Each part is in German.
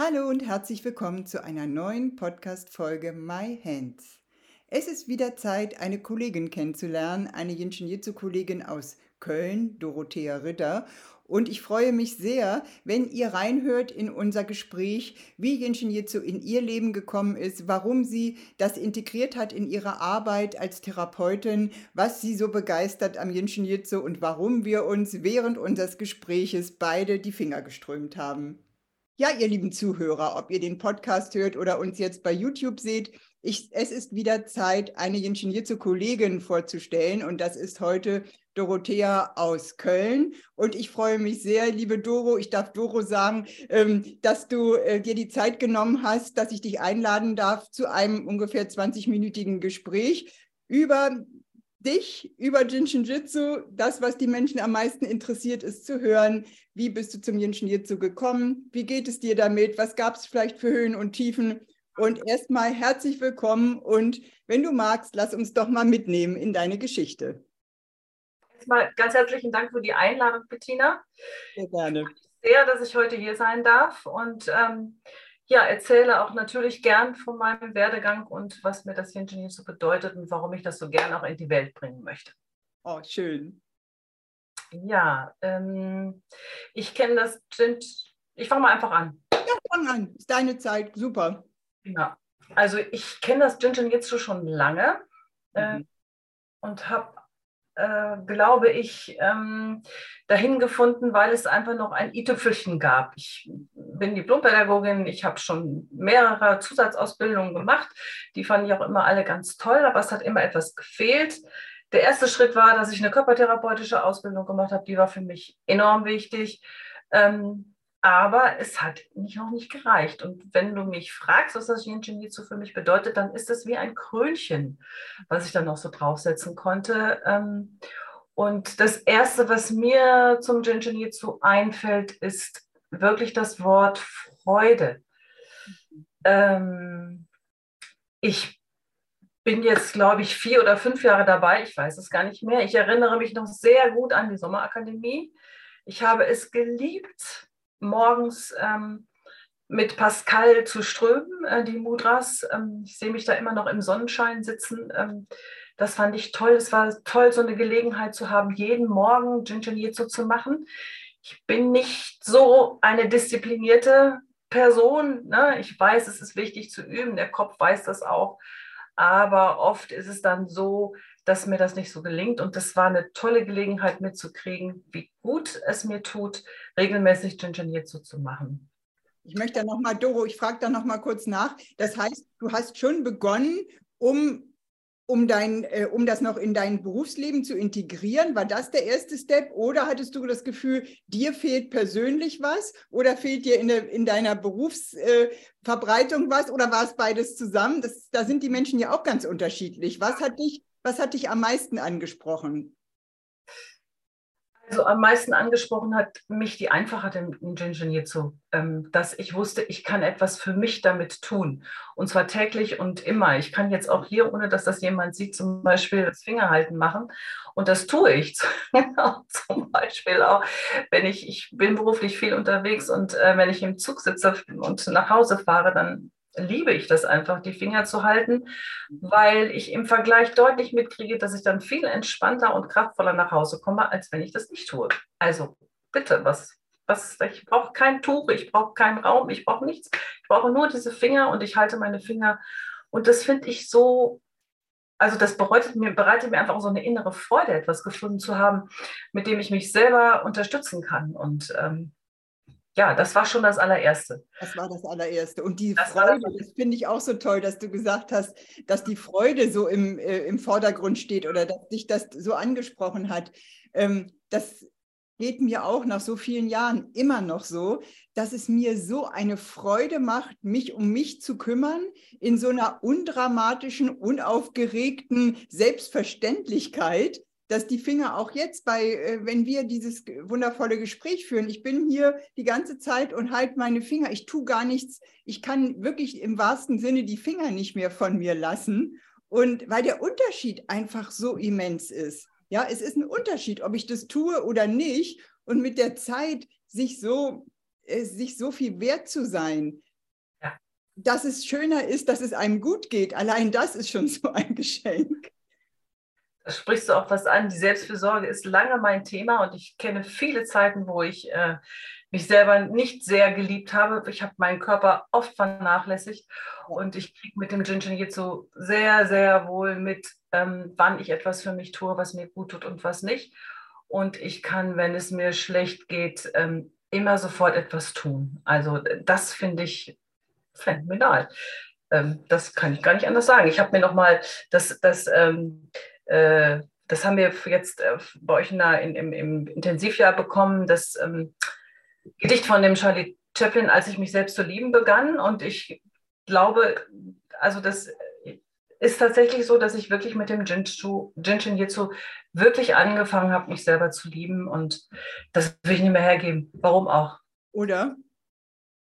Hallo und herzlich willkommen zu einer neuen Podcast-Folge My Hands. Es ist wieder Zeit, eine Kollegin kennenzulernen, eine Jinshin Jitsu-Kollegin aus Köln, Dorothea Ritter. Und ich freue mich sehr, wenn ihr reinhört in unser Gespräch, wie Jinshin Jitsu in ihr Leben gekommen ist, warum sie das integriert hat in ihre Arbeit als Therapeutin, was sie so begeistert am Jinshin Jitsu und warum wir uns während unseres Gespräches beide die Finger geströmt haben. Ja, ihr lieben Zuhörer, ob ihr den Podcast hört oder uns jetzt bei YouTube seht, ich, es ist wieder Zeit, eine ingenierte Kollegin vorzustellen und das ist heute Dorothea aus Köln. Und ich freue mich sehr, liebe Doro, ich darf Doro sagen, ähm, dass du äh, dir die Zeit genommen hast, dass ich dich einladen darf zu einem ungefähr 20-minütigen Gespräch über dich über Jinshin Jitsu, das, was die Menschen am meisten interessiert, ist zu hören, wie bist du zum Jinshin Jitsu gekommen, wie geht es dir damit, was gab es vielleicht für Höhen und Tiefen. Und erstmal herzlich willkommen und wenn du magst, lass uns doch mal mitnehmen in deine Geschichte. Erstmal ganz herzlichen Dank für die Einladung, Bettina. Sehr gerne. Ich sehr, dass ich heute hier sein darf und ähm, ja, erzähle auch natürlich gern von meinem Werdegang und was mir das Ingenieur so bedeutet und warum ich das so gern auch in die Welt bringen möchte. Oh, schön. Ja, ähm, ich kenne das, ich fange mal einfach an. Ja, fang an, ist deine Zeit, super. Ja, also ich kenne das Gin jetzt schon lange äh, mhm. und habe äh, glaube ich, ähm, dahin gefunden, weil es einfach noch ein i-Tüpfelchen gab. Ich bin Diplompädagogin, ich habe schon mehrere Zusatzausbildungen gemacht. Die fand ich auch immer alle ganz toll, aber es hat immer etwas gefehlt. Der erste Schritt war, dass ich eine körpertherapeutische Ausbildung gemacht habe. Die war für mich enorm wichtig. Ähm, aber es hat mich noch nicht gereicht. Und wenn du mich fragst, was das Yin Jitsu für mich bedeutet, dann ist es wie ein Krönchen, was ich dann noch so draufsetzen konnte. Ähm, und das Erste, was mir zum Yin Jitsu einfällt, ist wirklich das Wort Freude. Ähm, ich bin jetzt, glaube ich, vier oder fünf Jahre dabei. Ich weiß es gar nicht mehr. Ich erinnere mich noch sehr gut an die Sommerakademie. Ich habe es geliebt, morgens ähm, mit Pascal zu strömen, äh, die Mudras. Ähm, ich sehe mich da immer noch im Sonnenschein sitzen. Ähm, das fand ich toll. Es war toll, so eine Gelegenheit zu haben, jeden Morgen Jinjin Jitsu zu machen. Ich bin nicht so eine disziplinierte Person. Ne? Ich weiß, es ist wichtig zu üben. Der Kopf weiß das auch. Aber oft ist es dann so, dass mir das nicht so gelingt. Und das war eine tolle Gelegenheit mitzukriegen, wie gut es mir tut, regelmäßig Jinjin Jitsu zu machen. Ich möchte da nochmal, Doro, ich frage da nochmal kurz nach. Das heißt, du hast schon begonnen, um, um, dein, äh, um das noch in dein Berufsleben zu integrieren. War das der erste Step? Oder hattest du das Gefühl, dir fehlt persönlich was? Oder fehlt dir in, der, in deiner Berufsverbreitung äh, was? Oder war es beides zusammen? Das, da sind die Menschen ja auch ganz unterschiedlich. Was hat dich was hat dich am meisten angesprochen? Also am meisten angesprochen hat mich die Einfachheit im Ingenieur zu, ähm, dass ich wusste, ich kann etwas für mich damit tun. Und zwar täglich und immer. Ich kann jetzt auch hier, ohne dass das jemand sieht, zum Beispiel das Fingerhalten machen. Und das tue ich zum Beispiel auch, wenn ich, ich bin beruflich viel unterwegs und äh, wenn ich im Zug sitze und nach Hause fahre, dann liebe ich das einfach, die Finger zu halten, weil ich im Vergleich deutlich mitkriege, dass ich dann viel entspannter und kraftvoller nach Hause komme, als wenn ich das nicht tue. Also bitte, was, was ich brauche kein Tuch, ich brauche keinen Raum, ich brauche nichts. Ich brauche nur diese Finger und ich halte meine Finger. Und das finde ich so, also das bereitet mir, bereitet mir einfach so eine innere Freude, etwas gefunden zu haben, mit dem ich mich selber unterstützen kann. Und ähm, ja, das war schon das allererste. Das war das allererste. Und die das Freude, das, das finde ich auch so toll, dass du gesagt hast, dass die Freude so im, äh, im Vordergrund steht oder dass dich das so angesprochen hat. Ähm, das geht mir auch nach so vielen Jahren immer noch so, dass es mir so eine Freude macht, mich um mich zu kümmern, in so einer undramatischen, unaufgeregten Selbstverständlichkeit, dass die Finger auch jetzt bei, äh, wenn wir dieses wundervolle Gespräch führen, ich bin hier die ganze Zeit und halte meine Finger, ich tue gar nichts, ich kann wirklich im wahrsten Sinne die Finger nicht mehr von mir lassen. Und weil der Unterschied einfach so immens ist. Ja, es ist ein Unterschied, ob ich das tue oder nicht. Und mit der Zeit sich so, äh, sich so viel wert zu sein, dass es schöner ist, dass es einem gut geht. Allein das ist schon so ein Geschenk. Sprichst du auch was an. Die Selbstfürsorge ist lange mein Thema und ich kenne viele Zeiten, wo ich äh, mich selber nicht sehr geliebt habe. Ich habe meinen Körper oft vernachlässigt und ich kriege mit dem Jinjin jetzt so sehr, sehr wohl mit, ähm, wann ich etwas für mich tue, was mir gut tut und was nicht. Und ich kann, wenn es mir schlecht geht, ähm, immer sofort etwas tun. Also das finde ich phänomenal. Ähm, das kann ich gar nicht anders sagen. Ich habe mir nochmal das, das ähm, äh, das haben wir jetzt äh, bei euch in in, im, im, Intensivjahr bekommen, das ähm, Gedicht von dem Charlie Chaplin, als ich mich selbst zu lieben begann. Und ich glaube, also das ist tatsächlich so, dass ich wirklich mit dem Jinshin Jitsu wirklich angefangen habe, mich selber zu lieben. Und das will ich nicht mehr hergeben. Warum auch? Oder?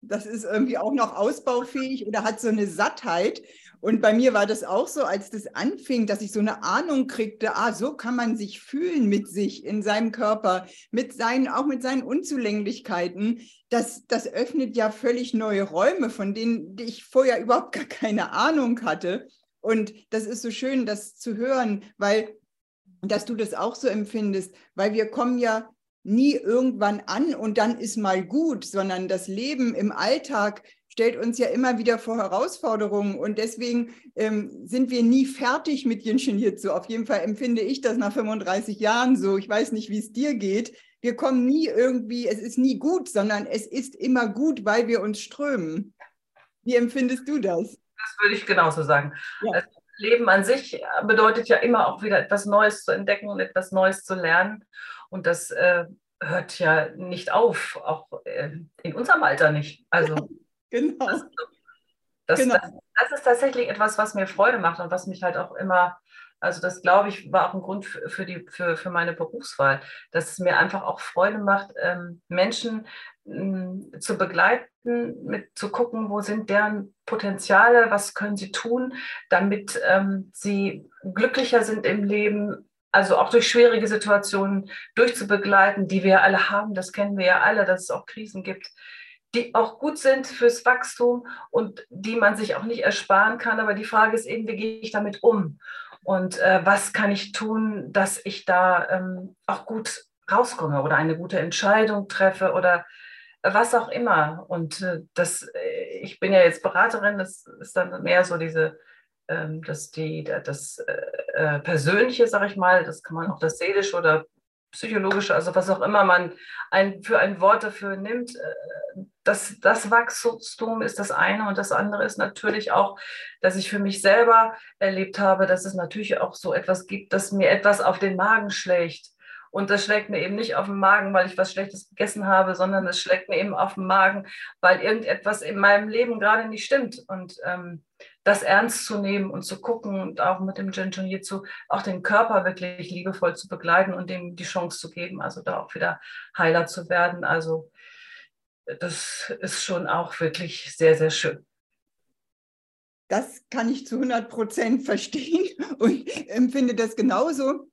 Das ist irgendwie auch noch ausbaufähig oder hat so eine Sattheit. Und bei mir war das auch so, als das anfing, dass ich so eine Ahnung kriegte, ah, so kann man sich fühlen mit sich in seinem Körper, mit seinen, auch mit seinen Unzulänglichkeiten. Das, das öffnet ja völlig neue Räume, von denen ich vorher überhaupt gar keine Ahnung hatte. Und das ist so schön, das zu hören, weil, dass du das auch so empfindest, weil wir kommen ja nie irgendwann an und dann ist mal gut, sondern das Leben im Alltag stellt uns ja immer wieder vor Herausforderungen und deswegen ähm, sind wir nie fertig mit Jinshin Jitsu. Auf jeden Fall empfinde ich das nach 35 Jahren so. Ich weiß nicht, wie es dir geht. Wir kommen nie irgendwie, es ist nie gut, sondern es ist immer gut, weil wir uns strömen. Wie empfindest du das? Das würde ich genauso sagen. Ja. Das Leben an sich bedeutet ja immer auch wieder etwas Neues zu entdecken und etwas Neues zu lernen. Und das äh, hört ja nicht auf, auch äh, in unserem Alter nicht. Also Genau. Das, das, genau. Das, das, ist tatsächlich etwas, was mir Freude macht und was mich halt auch immer, also das glaube ich, war auch ein Grund für, die, für, für meine Berufswahl, dass es mir einfach auch Freude macht, ähm, Menschen ähm, zu begleiten, mit zu gucken, wo sind deren Potenziale, was können sie tun, damit ähm, sie glücklicher sind im Leben, also auch durch schwierige Situationen durchzubegleiten, die wir alle haben. Das kennen wir ja alle, dass es auch Krisen gibt die auch gut sind fürs Wachstum und die man sich auch nicht ersparen kann. Aber die Frage ist eben, wie gehe ich damit um? Und äh, was kann ich tun, dass ich da ähm, auch gut rauskomme oder eine gute Entscheidung treffe oder was auch immer. Und äh, das, äh, ich bin ja jetzt Beraterin, das ist dann mehr so diese, ähm, das, die, das äh, äh Persönliche, sag ich mal, das kann man auch das Seelische oder psychologische, also was auch immer man ein, für ein Wort dafür nimmt, äh, das, das Wachstum ist das eine und das andere ist natürlich auch, dass ich für mich selber erlebt habe, dass es natürlich auch so etwas gibt, dass mir etwas auf den Magen schlägt. Und das schlägt mir eben nicht auf den Magen, weil ich was Schlechtes gegessen habe, sondern es schlägt mir eben auf den Magen, weil irgendetwas in meinem Leben gerade nicht stimmt. Und ähm, das ernst zu nehmen und zu gucken und auch mit dem Jinjin Jitsu auch den Körper wirklich liebevoll zu begleiten und dem die Chance zu geben, also da auch wieder heiler zu werden. Also das ist schon auch wirklich sehr, sehr schön. Das kann ich zu 100 Prozent verstehen und empfinde das genauso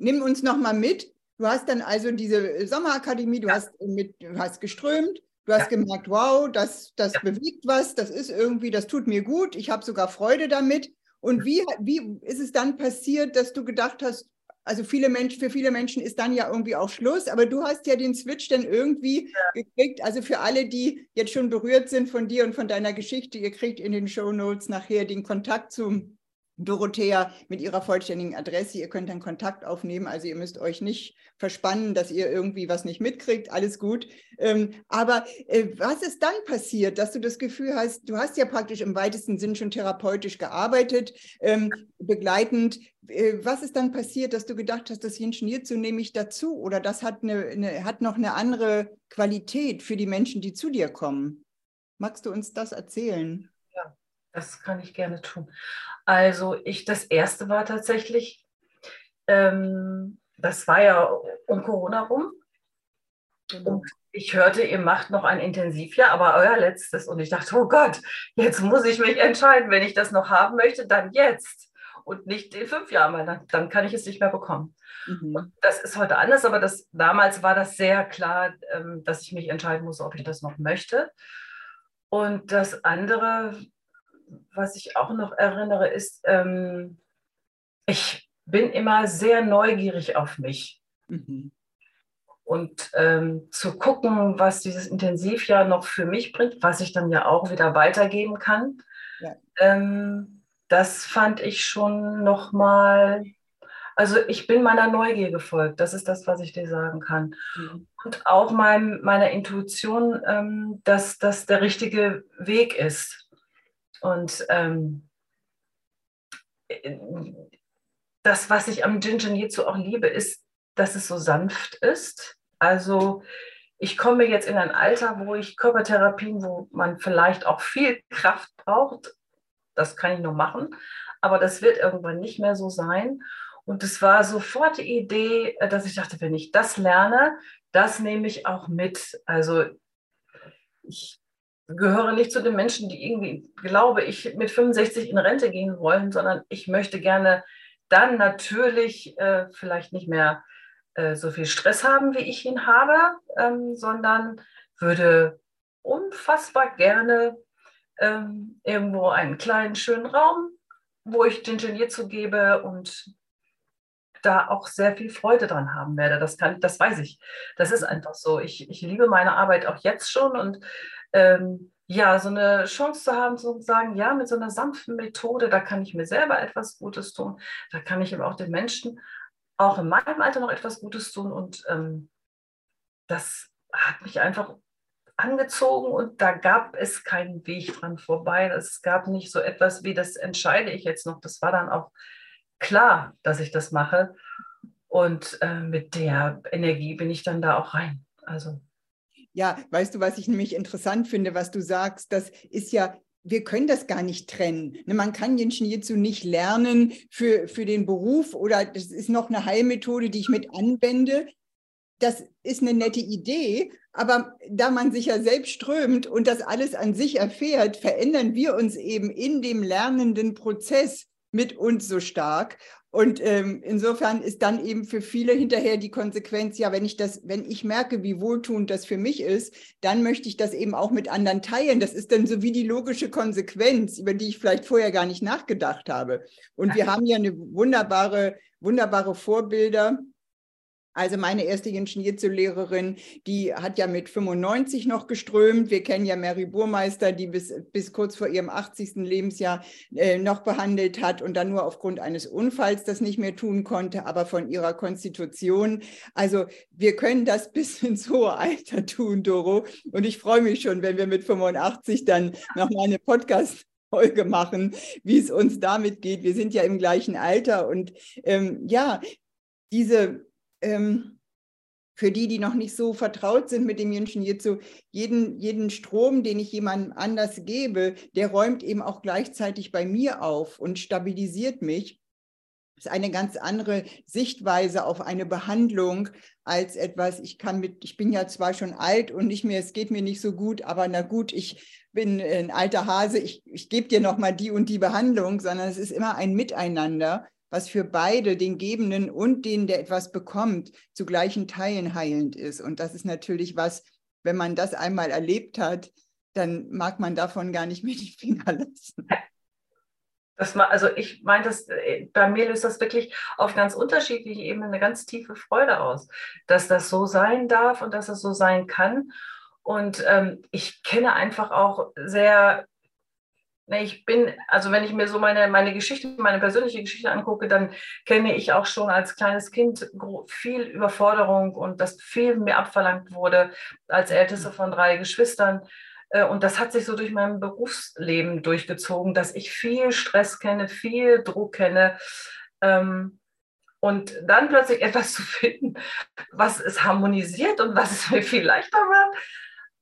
nimm uns noch mal mit. Du hast dann also diese Sommerakademie, du hast mit, du hast geströmt, du hast ja. gemerkt, wow, das, das ja. bewegt was, das ist irgendwie, das tut mir gut, ich habe sogar Freude damit. Und wie, wie ist es dann passiert, dass du gedacht hast, also viele Menschen, für viele Menschen ist dann ja irgendwie auch Schluss, aber du hast ja den Switch dann irgendwie ja. gekriegt. Also für alle, die jetzt schon berührt sind von dir und von deiner Geschichte, ihr kriegt in den Show Notes nachher den Kontakt zum Dorothea mit ihrer vollständigen Adresse. Ihr könnt dann Kontakt aufnehmen. Also ihr müsst euch nicht verspannen, dass ihr irgendwie was nicht mitkriegt. Alles gut. Ähm, aber äh, was ist dann passiert, dass du das Gefühl hast, du hast ja praktisch im weitesten Sinn schon therapeutisch gearbeitet, ähm, begleitend. Äh, was ist dann passiert, dass du gedacht hast, das Jinschniert nehme ich dazu oder das hat, eine, eine, hat noch eine andere Qualität für die Menschen, die zu dir kommen? Magst du uns das erzählen? Das kann ich gerne tun. Also ich, das erste war tatsächlich, ähm, das war ja um Corona rum. Genau. Und ich hörte, ihr macht noch ein Intensivjahr, aber euer letztes. Und ich dachte, oh Gott, jetzt muss ich mich entscheiden. Wenn ich das noch haben möchte, dann jetzt. Und nicht in fünf Jahren, weil dann, dann kann ich es nicht mehr bekommen. Mhm. Das ist heute anders, aber das, damals war das sehr klar, ähm, dass ich mich entscheiden muss, ob ich das noch möchte. Und das andere was ich auch noch erinnere, ist, ähm, ich bin immer sehr neugierig auf mich. Mhm. Und ähm, zu gucken, was dieses Intensivjahr noch für mich bringt, was ich dann ja auch wieder weitergeben kann, ja. ähm, das fand ich schon nochmal, also ich bin meiner Neugier gefolgt, das ist das, was ich dir sagen kann. Mhm. Und auch mein, meiner Intuition, ähm, dass das der richtige Weg ist. Und ähm, das, was ich am Ginger Jitsu auch liebe, ist, dass es so sanft ist. Also ich komme jetzt in ein Alter, wo ich Körpertherapien, wo man vielleicht auch viel Kraft braucht, das kann ich nur machen, aber das wird irgendwann nicht mehr so sein. Und es war sofort die Idee, dass ich dachte, wenn ich das lerne, das nehme ich auch mit. Also ich gehöre nicht zu den Menschen, die irgendwie, glaube ich, mit 65 in Rente gehen wollen, sondern ich möchte gerne dann natürlich äh, vielleicht nicht mehr äh, so viel Stress haben, wie ich ihn habe, ähm, sondern würde unfassbar gerne ähm, irgendwo einen kleinen, schönen Raum, wo ich den Genier zugebe und da auch sehr viel Freude dran haben werde. Das, kann, das weiß ich. Das ist einfach so. Ich, ich liebe meine Arbeit auch jetzt schon und ähm, ja, so eine Chance zu haben, zu sagen, ja, mit so einer sanften Methode, da kann ich mir selber etwas Gutes tun, da kann ich aber auch den Menschen auch in meinem Alter noch etwas Gutes tun und ähm, das hat mich einfach angezogen und da gab es keinen Weg dran vorbei. Es gab nicht so etwas wie, das entscheide ich jetzt noch. Das war dann auch klar, dass ich das mache. Und äh, mit der Energie bin ich dann da auch rein. Also ja, weißt du, was ich nämlich interessant finde, was du sagst, das ist ja wir können das gar nicht trennen. Ne, man kann Jinshin Jitsu nicht lernen für, für den Beruf oder das ist noch eine Heilmethode, die ich mit anwende. Das ist eine nette Idee, aber da man sich ja selbst strömt und das alles an sich erfährt, verändern wir uns eben in dem lernenden Prozess mit uns so stark. Und ähm, insofern ist dann eben für viele hinterher die Konsequenz, ja, wenn ich das, wenn ich merke, wie wohltuend das für mich ist, dann möchte ich das eben auch mit anderen teilen. Das ist dann so wie die logische Konsequenz, über die ich vielleicht vorher gar nicht nachgedacht habe. Und wir haben ja eine wunderbare, wunderbare Vorbilder also meine erste Ingenieurlehrerin, die hat ja mit 95 noch geströmt. Wir kennen ja Mary Burmeister, die bis, bis kurz vor ihrem 80. Lebensjahr äh, noch behandelt hat und dann nur aufgrund eines Unfalls das nicht mehr tun konnte, aber von ihrer Konstitution. Also wir können das bis ins hohe Alter tun, Doro. Und ich freue mich schon, wenn wir mit 85 dann nochmal eine Podcast Folge machen, wie es uns damit geht. Wir sind ja im gleichen Alter und ähm, ja, diese ähm, für die, die noch nicht so vertraut sind mit dem Menschen Jitsu, jeden, jeden Strom, den ich jemandem anders gebe, der räumt eben auch gleichzeitig bei mir auf und stabilisiert mich. Das ist eine ganz andere Sichtweise auf eine Behandlung als etwas, ich kann mit, ich bin ja zwar schon alt und nicht mehr, es geht mir nicht so gut, aber na gut, ich bin ein alter Hase, ich, ich gebe dir nochmal die und die Behandlung, sondern es ist immer ein Miteinander was für beide, den Gebenden und den, der etwas bekommt, zu gleichen Teilen heilend ist. Und das ist natürlich was, wenn man das einmal erlebt hat, dann mag man davon gar nicht mehr die Finger lassen. Das also ich meine, das, äh, bei mir löst das wirklich auf ganz unterschiedliche Ebenen eine ganz tiefe Freude aus, dass das so sein darf und dass es so sein kann. Und ähm, ich kenne einfach auch sehr ich bin, also wenn ich mir so meine, meine Geschichte, meine persönliche Geschichte angucke, dann kenne ich auch schon als kleines Kind viel Überforderung und dass viel mir abverlangt wurde als älteste von drei Geschwistern. Äh, und das hat sich so durch mein Berufsleben durchgezogen, dass ich viel Stress kenne, viel Druck kenne. Ähm, und dann plötzlich etwas zu finden, was es harmonisiert und was es mir viel leichter macht,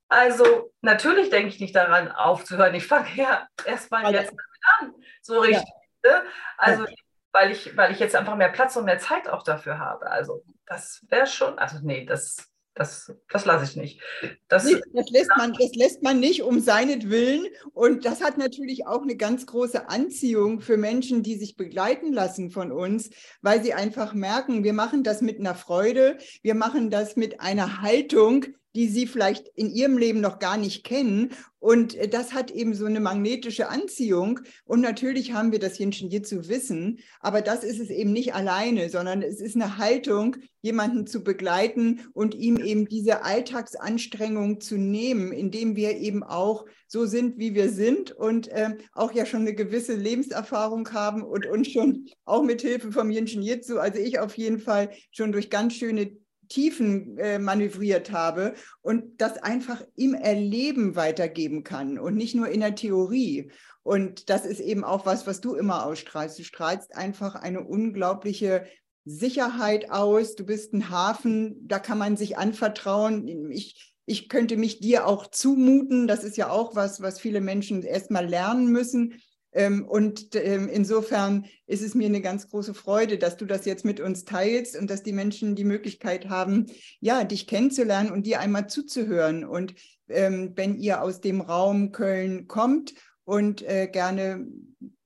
also natürlich denke ich nicht daran aufzuhören. Ich fange ja erstmal jetzt damit an, so richtig. Ja. Ne? Also ja. weil, ich, weil ich jetzt einfach mehr Platz und mehr Zeit auch dafür habe. Also das wäre schon, also nee, das, das, das lasse ich nicht. Das, nee, das, lässt man, das lässt man nicht um seinetwillen. Und das hat natürlich auch eine ganz große Anziehung für Menschen, die sich begleiten lassen von uns, weil sie einfach merken, wir machen das mit einer Freude, wir machen das mit einer Haltung, die sie vielleicht in ihrem Leben noch gar nicht kennen. Und äh, das hat eben so eine magnetische Anziehung. Und natürlich haben wir das Jinshin Jitsu Wissen, aber das ist es eben nicht alleine, sondern es ist eine Haltung, jemanden zu begleiten und ihm eben diese Alltagsanstrengung zu nehmen, indem wir eben auch so sind, wie wir sind und äh, auch ja schon eine gewisse Lebenserfahrung haben und uns schon auch mit Hilfe vom Jinshin Jitsu, also ich auf jeden Fall schon durch ganz schöne Tiefen äh, manövriert habe und das einfach im Erleben weitergeben kann und nicht nur in der Theorie. Und das ist eben auch was, was du immer ausstrahlst. Du strahlst einfach eine unglaubliche Sicherheit aus. Du bist ein Hafen, da kann man sich anvertrauen. Ich, ich könnte mich dir auch zumuten. Das ist ja auch was, was viele Menschen erstmal lernen müssen und ähm, insofern ist es mir eine ganz große Freude, dass du das jetzt mit uns teilst und dass die Menschen die Möglichkeit haben, ja, dich kennenzulernen und dir einmal zuzuhören. Und ähm, wenn ihr aus dem Raum Köln kommt und äh, gerne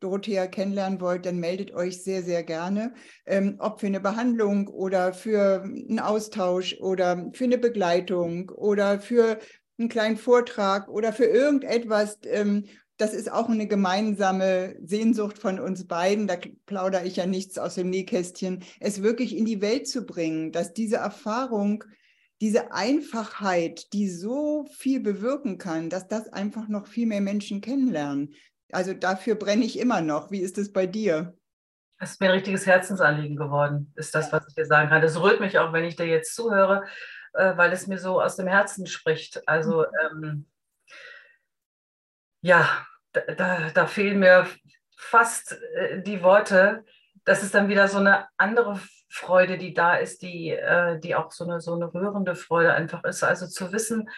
Dorothea kennenlernen wollt, dann meldet euch sehr, sehr gerne, ähm, ob für eine Behandlung oder für einen Austausch oder für eine Begleitung oder für einen kleinen Vortrag oder für irgendetwas, ähm, das ist auch eine gemeinsame Sehnsucht von uns beiden, da plaudere ich ja nichts aus dem Nähkästchen, es wirklich in die Welt zu bringen, dass diese Erfahrung, diese Einfachheit, die so viel bewirken kann, dass das einfach noch viel mehr Menschen kennenlernen. Also dafür brenne ich immer noch. Wie ist es bei dir? Es ist mir ein richtiges Herzensanliegen geworden, ist das, was ich dir sagen kann. Das rührt mich auch, wenn ich dir jetzt zuhöre, äh, weil es mir so aus dem Herzen spricht. Also mhm. ähm, ja, da, da fehlen mir fast äh, die Worte. Das ist dann wieder so eine andere Freude, die da ist, die, äh, die auch so eine, so eine rührende Freude einfach ist. Also zu wissen,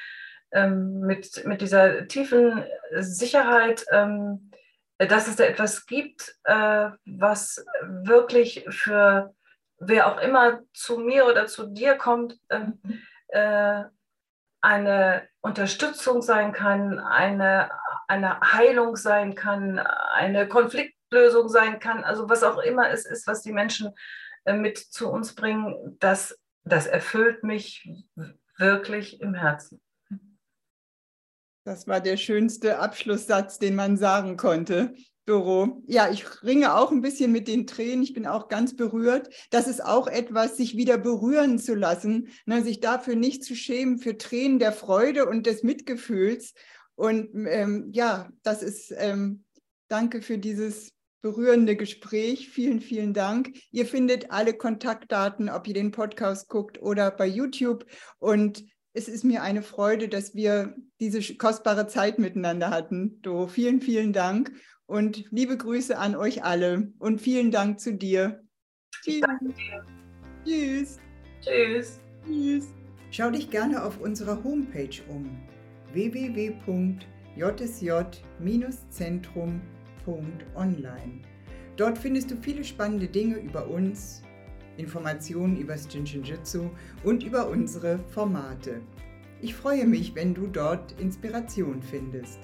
ähm, mit, mit dieser tiefen Sicherheit, ähm, dass es da etwas gibt, äh, was wirklich für wer auch immer zu mir oder zu dir kommt, ähm, äh, eine Unterstützung sein kann, eine eine Heilung sein kann, eine Konfliktlösung sein kann, also was auch immer es ist, was die Menschen äh, mit zu uns bringen, das, das erfüllt mich wirklich im Herzen. Das war der schönste Abschlusssatz, den man sagen konnte. Doro. Ja, ich ringe auch ein bisschen mit den Tränen. Ich bin auch ganz berührt. Das ist auch etwas, sich wieder berühren zu lassen, ne, sich dafür nicht zu schämen, für Tränen der Freude und des Mitgefühls und ähm, ja, das ist, ähm, danke für dieses berührende Gespräch. Vielen, vielen Dank. Ihr findet alle Kontaktdaten, ob ihr den Podcast guckt oder bei YouTube. Und es ist mir eine Freude, dass wir diese kostbare Zeit miteinander hatten. Do, vielen, vielen Dank und liebe Grüße an euch alle und vielen Dank zu dir. Tschüss. Tschüss. Tschüss. Tschüss. Schau dich gerne auf unserer Homepage um www.jsj-zentrum.online. Dort findest du viele spannende Dinge über uns, Informationen über das Jinshinjutsu und über unsere Formate. Ich freue mich, wenn du dort Inspiration findest.